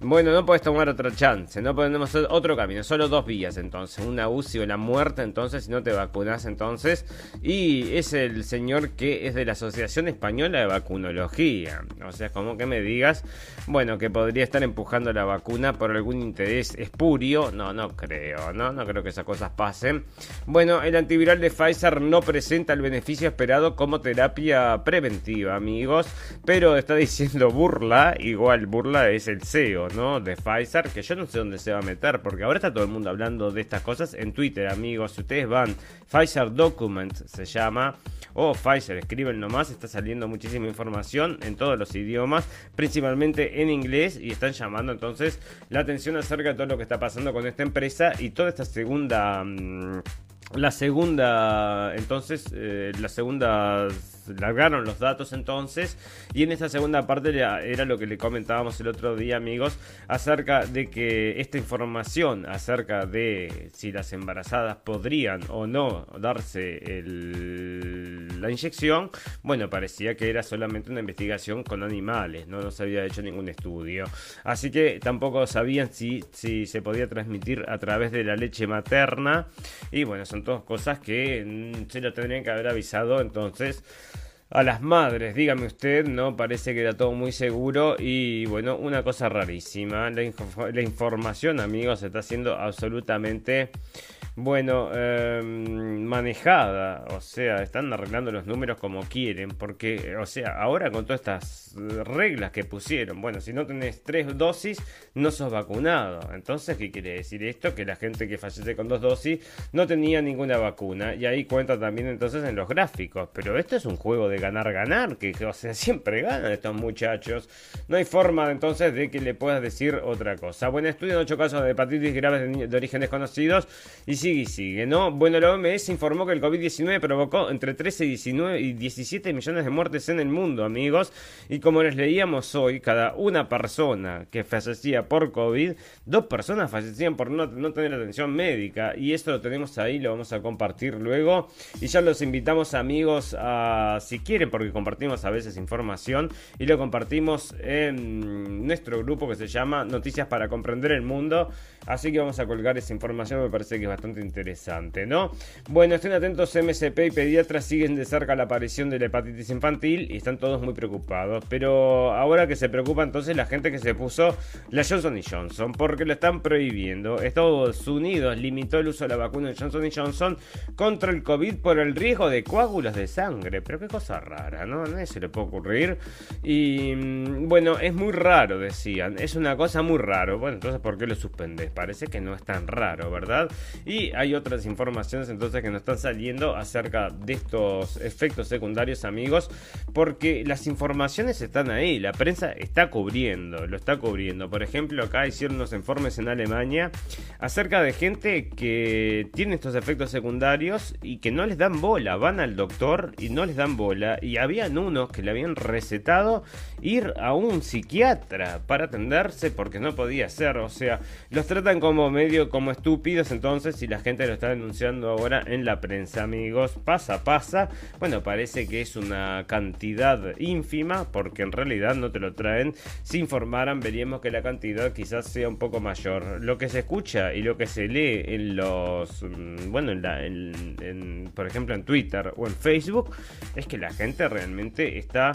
bueno, no puedes tomar otra chance, no podemos otro camino, solo dos vías entonces, una UCI o la muerte entonces si no te vacunas entonces. Y es el señor que es de la Asociación Española de Vacunología, o sea, como que me digas, bueno, que podría estar empujando la vacuna por algún interés espurio, no, no creo, no, no creo que esas cosas pasen. Bueno, el antiviral de Pfizer no presenta el beneficio esperado como terapia preventiva, amigos, pero está diciendo burla, igual burla es el CEO ¿no? De Pfizer, que yo no sé dónde se va a meter, porque ahora está todo el mundo hablando de estas cosas en Twitter, amigos. Si ustedes van, Pfizer Document se llama, o Pfizer, escriben nomás, está saliendo muchísima información en todos los idiomas, principalmente en inglés, y están llamando entonces la atención acerca de todo lo que está pasando con esta empresa y toda esta segunda... Mm, la segunda, entonces, eh, la segunda largaron los datos entonces. Y en esta segunda parte era lo que le comentábamos el otro día amigos acerca de que esta información acerca de si las embarazadas podrían o no darse la inyección bueno parecía que era solamente una investigación con animales no, se había hecho ningún estudio. Así que tampoco sabían si, si se podía transmitir a través de la leche materna. Y bueno son todas cosas que mm, se lo tendrían que haber avisado entonces a las madres, dígame usted, ¿no? Parece que era todo muy seguro y bueno, una cosa rarísima, la, información, amigos, está siendo absolutamente bueno, em, manejada, o sea, están arreglando los números como quieren, porque, o sea, ahora con todas estas reglas que pusieron, bueno, si no tenés tres dosis, no sos vacunado. Entonces, ¿qué quiere decir esto? Que la gente que fallece con dos dosis no tenía ninguna vacuna, y ahí cuenta también entonces en los gráficos, pero esto es un juego de ganar-ganar, que, o siempre ganan estos muchachos. No hay forma entonces de que le puedas decir otra cosa. Bueno, estudian ocho casos de hepatitis graves de, de origen desconocidos, y sigue y sigue, ¿no? Bueno, la OMS informó que el COVID-19 provocó entre 13 y 19 y 17 millones de muertes en el mundo, amigos. Y como les leíamos hoy, cada una persona que fallecía por COVID, dos personas fallecían por no, no tener atención médica. Y esto lo tenemos ahí, lo vamos a compartir luego. Y ya los invitamos, amigos, a si quieren, porque compartimos a veces información y lo compartimos en nuestro grupo que se llama Noticias para Comprender el Mundo. Así que vamos a colgar esa información, me parece que es bastante interesante, ¿no? Bueno, estén atentos, MSP y pediatras siguen de cerca la aparición de la hepatitis infantil y están todos muy preocupados. Pero ahora que se preocupa entonces la gente que se puso la Johnson Johnson, porque lo están prohibiendo. Estados Unidos limitó el uso de la vacuna de Johnson Johnson contra el COVID por el riesgo de coágulos de sangre. Pero qué cosa rara, ¿no? A nadie se le puede ocurrir. Y mm, bueno, es muy raro, decían. Es una cosa muy raro. Bueno, entonces, ¿por qué lo suspendes? Parece que no es tan raro, ¿verdad? Y hay otras informaciones entonces que nos están saliendo acerca de estos efectos secundarios, amigos, porque las informaciones están ahí, la prensa está cubriendo, lo está cubriendo. Por ejemplo, acá hicieron unos informes en Alemania acerca de gente que tiene estos efectos secundarios y que no les dan bola, van al doctor y no les dan bola. Y habían unos que le habían recetado ir a un psiquiatra para atenderse porque no podía ser, o sea, los tratan como medio como estúpidos entonces y la gente lo está denunciando ahora en la prensa, amigos. Pasa, pasa. Bueno, parece que es una cantidad ínfima porque en realidad no te lo traen. Si informaran, veríamos que la cantidad quizás sea un poco mayor. Lo que se escucha y lo que se lee en los, mm, bueno, en la, en, por ejemplo en Twitter o en Facebook, es que la gente realmente está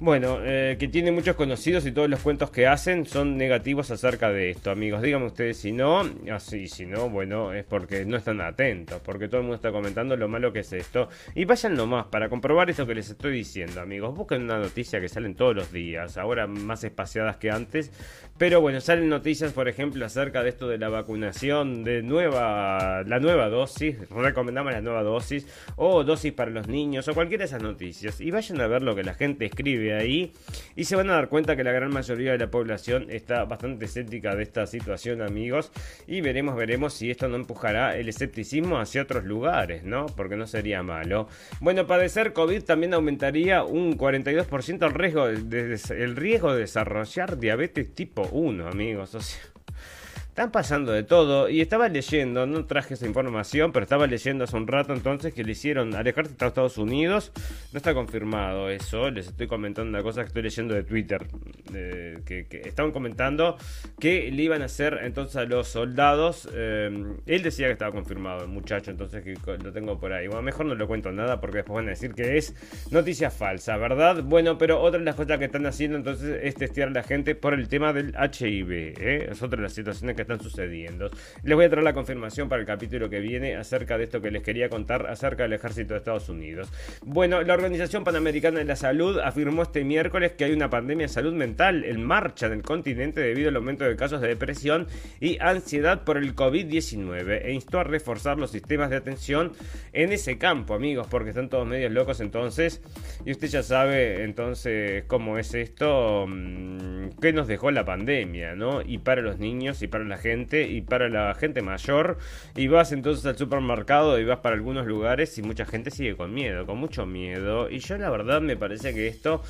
bueno, eh, que tiene muchos conocidos y todos los cuentos que hacen son negativos acerca de esto, amigos. Díganme ustedes si no, así, si no, bueno, es porque no están atentos, porque todo el mundo está comentando lo malo que es esto. Y vayan nomás para comprobar esto que les estoy diciendo, amigos. Busquen una noticia que salen todos los días, ahora más espaciadas que antes. Pero bueno, salen noticias, por ejemplo, acerca de esto de la vacunación, de nueva, la nueva dosis, recomendamos la nueva dosis, o dosis para los niños, o cualquiera de esas noticias. Y vayan a ver lo que la gente escribe ahí y se van a dar cuenta que la gran mayoría de la población está bastante escéptica de esta situación, amigos, y veremos, veremos si esto no empujará el escepticismo hacia otros lugares, ¿no? Porque no sería malo. Bueno, padecer COVID también aumentaría un 42% el riesgo de, el riesgo de desarrollar diabetes tipo 1, amigos, o sea... Están pasando de todo y estaba leyendo, no traje esa información, pero estaba leyendo hace un rato entonces que le hicieron alejarse de Estados Unidos. No está confirmado eso, les estoy comentando una cosa que estoy leyendo de Twitter, que, estaban comentando que le iban a hacer entonces a los soldados. Eh, él decía que estaba confirmado, el muchacho, entonces que lo tengo por ahí. Bueno, mejor no le cuento nada porque después van a decir que es noticia falsa, ¿verdad? Bueno, pero otra de las cosas que están haciendo entonces es testear a la gente por el tema del HIV. ¿eh? Es otra de las situaciones que están sucediendo. Les voy a traer la confirmación para el capítulo que viene acerca de esto que les quería contar acerca del ejército de Estados Unidos. Bueno, la Organización Panamericana de la Salud afirmó este miércoles que hay una pandemia de salud mental en marcha en el continente debido al aumento de casos de depresión y ansiedad por el COVID-19 e instó a reforzar los sistemas de atención en ese campo, amigos, porque están todos medios locos entonces. Y usted ya sabe entonces cómo es esto, mm, qué nos dejó la pandemia, ¿no? Y para los niños y para la gente y para la gente mayor. Y vas entonces al supermercado y vas para algunos lugares y mucha gente sigue con miedo, con mucho miedo. Y yo la verdad me parece que esto...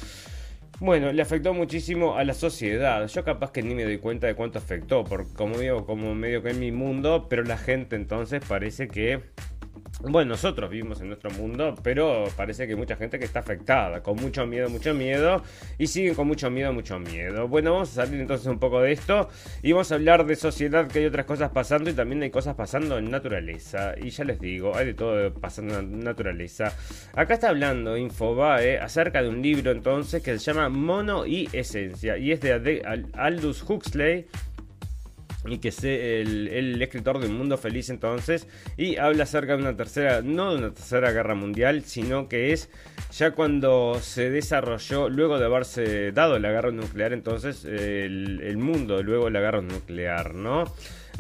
Bueno, le afectó muchísimo a la sociedad. Yo capaz que ni me doy cuenta de cuánto afectó, porque como digo, como medio que en mi mundo, pero la gente entonces parece que bueno, nosotros vivimos en nuestro mundo, pero parece que hay mucha gente que está afectada, con mucho miedo, mucho miedo, y siguen con mucho miedo, mucho miedo. Bueno, vamos a salir entonces un poco de esto y vamos a hablar de sociedad, que hay otras cosas pasando y también hay cosas pasando en naturaleza. Y ya les digo, hay de todo pasando en naturaleza. Acá está hablando Infobae acerca de un libro entonces que se llama Mono y Esencia, y es de Aldous Huxley y que es el, escritor de Un Mundo Feliz entonces y habla acerca de una tercera, no de una tercera guerra mundial, sino que es ya cuando se desarrolló, luego de haberse dado la guerra nuclear, entonces el, el mundo luego la guerra nuclear, ¿no?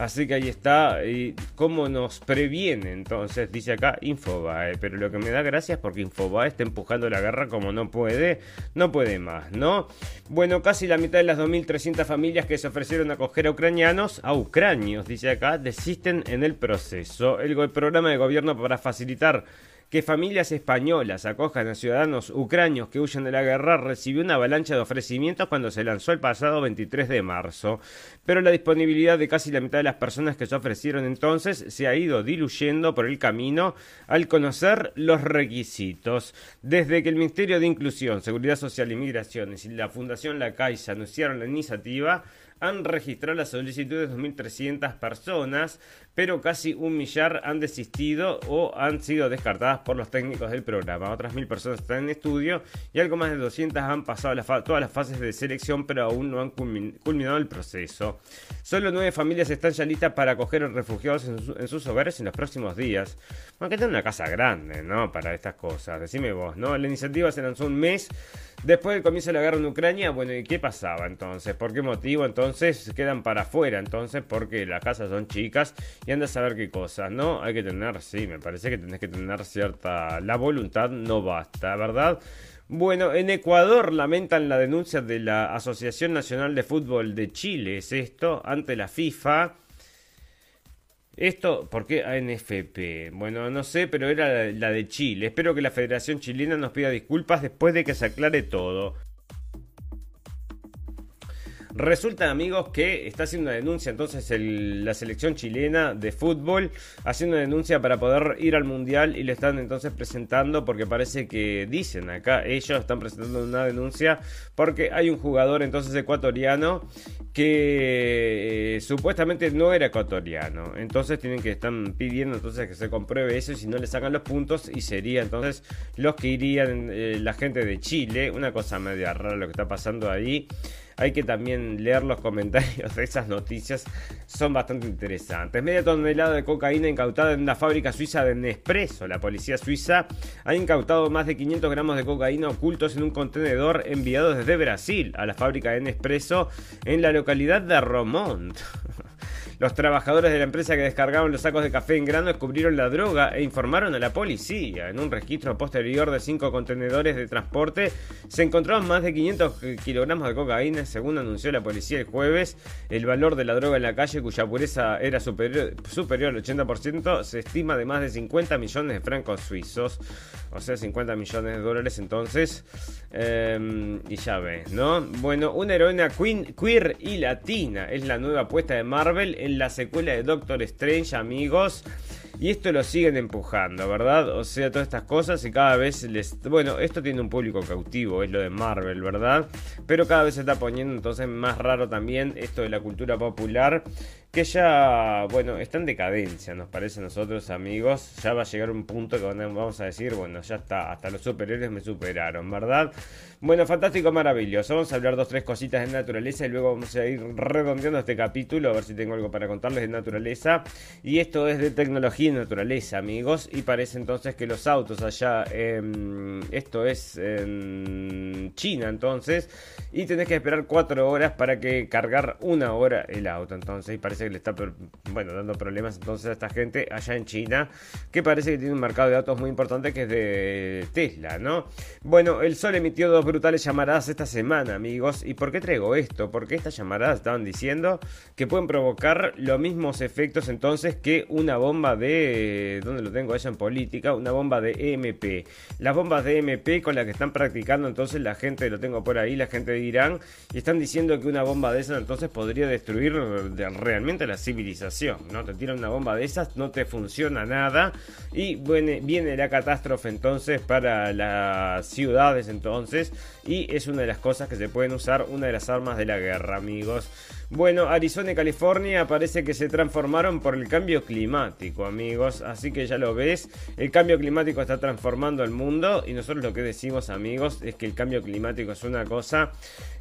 Así que ahí está, y cómo nos previene entonces, dice acá Infobae, pero lo que me da gracia es porque Infobae está empujando la guerra como no puede, no puede más, ¿no? Bueno, casi la mitad de las 2.300 familias que se ofrecieron a acoger a ucranianos, a ucranios, dice acá, desisten en el proceso. El, el programa de gobierno para facilitar que familias españolas acojan a ciudadanos ucranios que huyen de la guerra recibió una avalancha de ofrecimientos cuando se lanzó el pasado 23 de marzo. Pero la disponibilidad de casi la mitad de las personas que se ofrecieron entonces se ha ido diluyendo por el camino al conocer los requisitos. Desde que el Ministerio de Inclusión, Seguridad Social y Migraciones y la Fundación La Caixa anunciaron la iniciativa, han registrado las solicitudes de 2.300 personas, pero casi un millar han desistido o han sido descartadas por los técnicos del programa. Otras mil personas están en estudio y algo más de 200 han pasado todas las fases de selección, pero aún no han culminado el proceso. Solo nueve familias están ya listas para acoger a refugiados en, sus hogares en los próximos días. Aunque tengan una casa grande, ¿no? Para estas cosas. Decime vos, ¿no? La iniciativa se lanzó un mes Después del comienzo de la guerra en Ucrania, bueno, ¿y qué pasaba entonces? ¿Por qué motivo entonces quedan para afuera? Entonces, porque las casas son chicas y andas a saber qué cosas, ¿no? Hay que tener, sí, me parece que tenés que tener cierta... La voluntad no basta, ¿verdad? Bueno, en Ecuador lamentan la denuncia de la Asociación Nacional de Fútbol de Chile, es esto, ante la FIFA esto, ¿por qué ANFP? Bueno, no sé, pero era la de Chile. Espero que la Federación Chilena nos pida disculpas después de que se aclare todo. Resulta, amigos, que está haciendo una denuncia entonces la selección chilena de fútbol, haciendo una denuncia para poder ir al mundial y le están entonces presentando porque parece que dicen acá, ellos están presentando una denuncia porque hay un jugador entonces ecuatoriano que eh, supuestamente no era ecuatoriano. Entonces tienen que están pidiendo entonces que se compruebe eso y si no le sacan los puntos y sería entonces los que irían eh, la gente de Chile. Una cosa media rara lo que está pasando ahí hay que también leer los comentarios de esas noticias, son bastante interesantes. Media tonelada de cocaína incautada en una fábrica suiza de Nespresso. La policía suiza ha incautado más de 500 gramos de cocaína ocultos en un contenedor enviado desde Brasil a la fábrica de Nespresso en la localidad de Romont. Los trabajadores de la empresa que descargaban los sacos de café en grano descubrieron la droga e informaron a la policía. En un registro posterior de cinco contenedores de transporte se encontraban más de 500 kilogramos de cocaína, según anunció la policía el jueves. El valor de la droga en la calle, cuya pureza era superior, superior al 80%, se estima de más de 50 millones de francos suizos. O sea, 50 millones de dólares entonces. Em, y ya ves, ¿no? Bueno, una heroína queer y latina es la nueva apuesta de Marvel en la secuela de Doctor Strange, amigos. Y esto lo siguen empujando, ¿verdad? O sea, todas estas cosas y cada vez les... Bueno, esto tiene un público cautivo, es lo de Marvel, ¿verdad? Pero cada vez se está poniendo entonces más raro también esto de la cultura popular que ya, bueno, está en decadencia, nos parece a nosotros amigos. Ya va a llegar un punto que vamos a decir, bueno, ya está, hasta los superiores me superaron, ¿verdad? Bueno, fantástico, maravilloso. Vamos a hablar dos, tres cositas de naturaleza y luego vamos a ir redondeando este capítulo, a ver si tengo algo para contarles de naturaleza. Y esto es de tecnología y naturaleza, amigos. Y parece entonces que los autos allá, esto es en China entonces, y tenés que esperar cuatro horas para que cargar una hora el auto, entonces, y parece que le está bueno, dando problemas entonces a esta gente allá en China, que parece que tiene un mercado de datos muy importante que es de Tesla, ¿no? Bueno, el Sol emitió dos brutales llamaradas esta semana, amigos. ¿Y por qué traigo esto? Porque estas llamaradas estaban diciendo que pueden provocar los mismos efectos entonces que una bomba de... ¿Dónde lo tengo? Allá en política, una bomba de EMP. Las bombas de EMP con las que están practicando entonces la gente, lo tengo por ahí, la gente de Irán, y están diciendo que una bomba de esas entonces podría destruir realmente la civilización, ¿no? Te tiran una bomba de esas, no te funciona nada y viene, viene la catástrofe entonces para las ciudades entonces y es una de las cosas que se pueden usar, una de las armas de la guerra, amigos. Bueno, Arizona y California parece que se transformaron por el cambio climático, amigos. Así que ya lo ves, el cambio climático está transformando el mundo y nosotros lo que decimos, amigos, es que el cambio climático es una cosa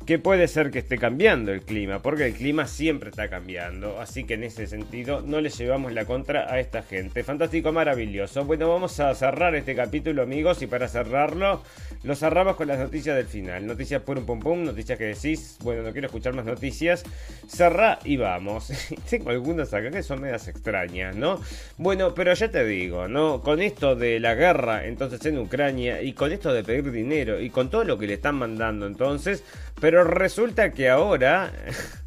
que puede ser que esté cambiando el clima, porque el clima siempre está cambiando. Así que en ese sentido no le llevamos la contra a esta gente. Fantástico, maravilloso. Bueno, vamos a cerrar este capítulo, amigos, y para cerrarlo, lo cerramos con las noticias del final. Noticias por un pum pum, noticias que decís, bueno, no quiero escuchar más noticias. Cerrá y vamos. Tengo algunas acá que son medias extrañas, ¿no? Bueno, pero ya te digo, ¿no? Con esto de la guerra entonces en Ucrania y con esto de pedir dinero y con todo lo que le están mandando entonces, pero resulta que ahora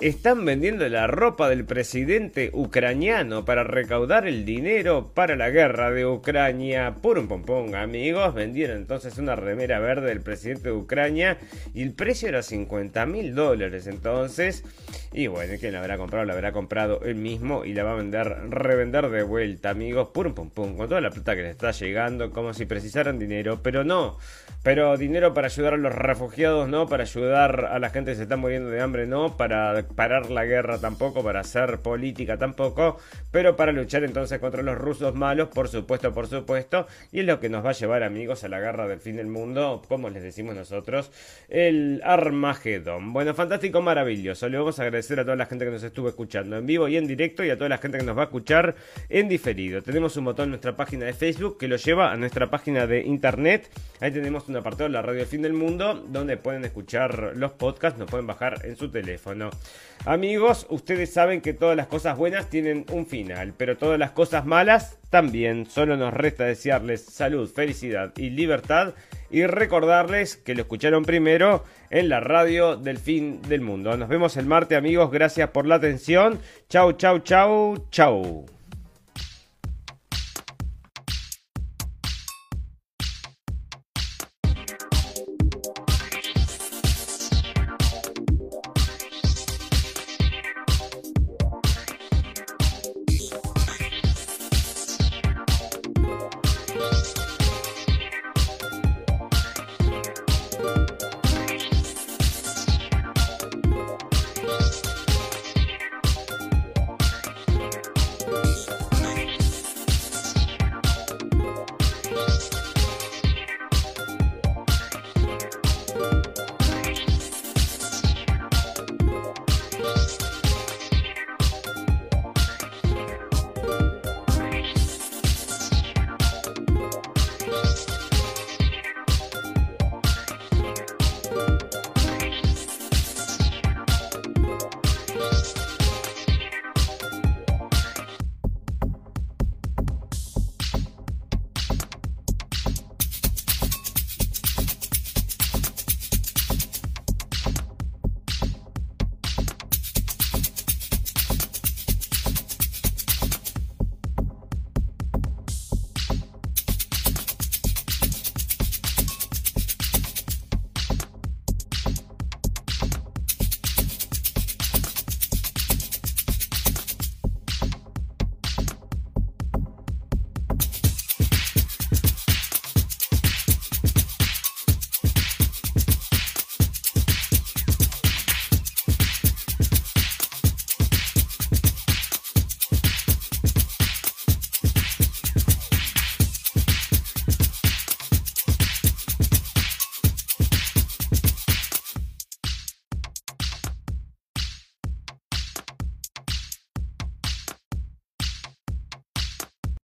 están vendiendo la ropa del presidente ucraniano para recaudar el dinero para la guerra de Ucrania. Por un pompón, amigos. Vendieron entonces una remera verde del presidente de Ucrania y el precio era 50 mil dólares. Entonces, y bueno, quien la habrá comprado, la habrá comprado él mismo y la va a vender, revender de vuelta, amigos. Por un pompón, con toda la plata que le está llegando, como si precisaran dinero, pero no. Pero dinero para ayudar a los refugiados, no. Para ayudar a la gente que se está muriendo de hambre, no. Para parar la guerra tampoco, para hacer política tampoco, pero para luchar entonces contra los rusos malos, por supuesto, por supuesto, y es lo que nos va a llevar amigos a la guerra del fin del mundo, como les decimos nosotros, el Armagedón. Bueno, fantástico, maravilloso. Le vamos a agradecer a toda la gente que nos estuvo escuchando en vivo y en directo y a toda la gente que nos va a escuchar en diferido. Tenemos un botón en nuestra página de Facebook que lo lleva a nuestra página de internet. Ahí tenemos un apartado de la radio del fin del mundo donde pueden escuchar los podcasts, nos pueden bajar en su teléfono. Amigos, ustedes saben que todas las cosas buenas tienen un final, pero todas las cosas malas también. Solo nos resta desearles salud, felicidad y libertad y recordarles que lo escucharon primero en la radio del fin del mundo. Nos vemos el martes, amigos. Gracias por la atención. Chau, chau, chau, chau.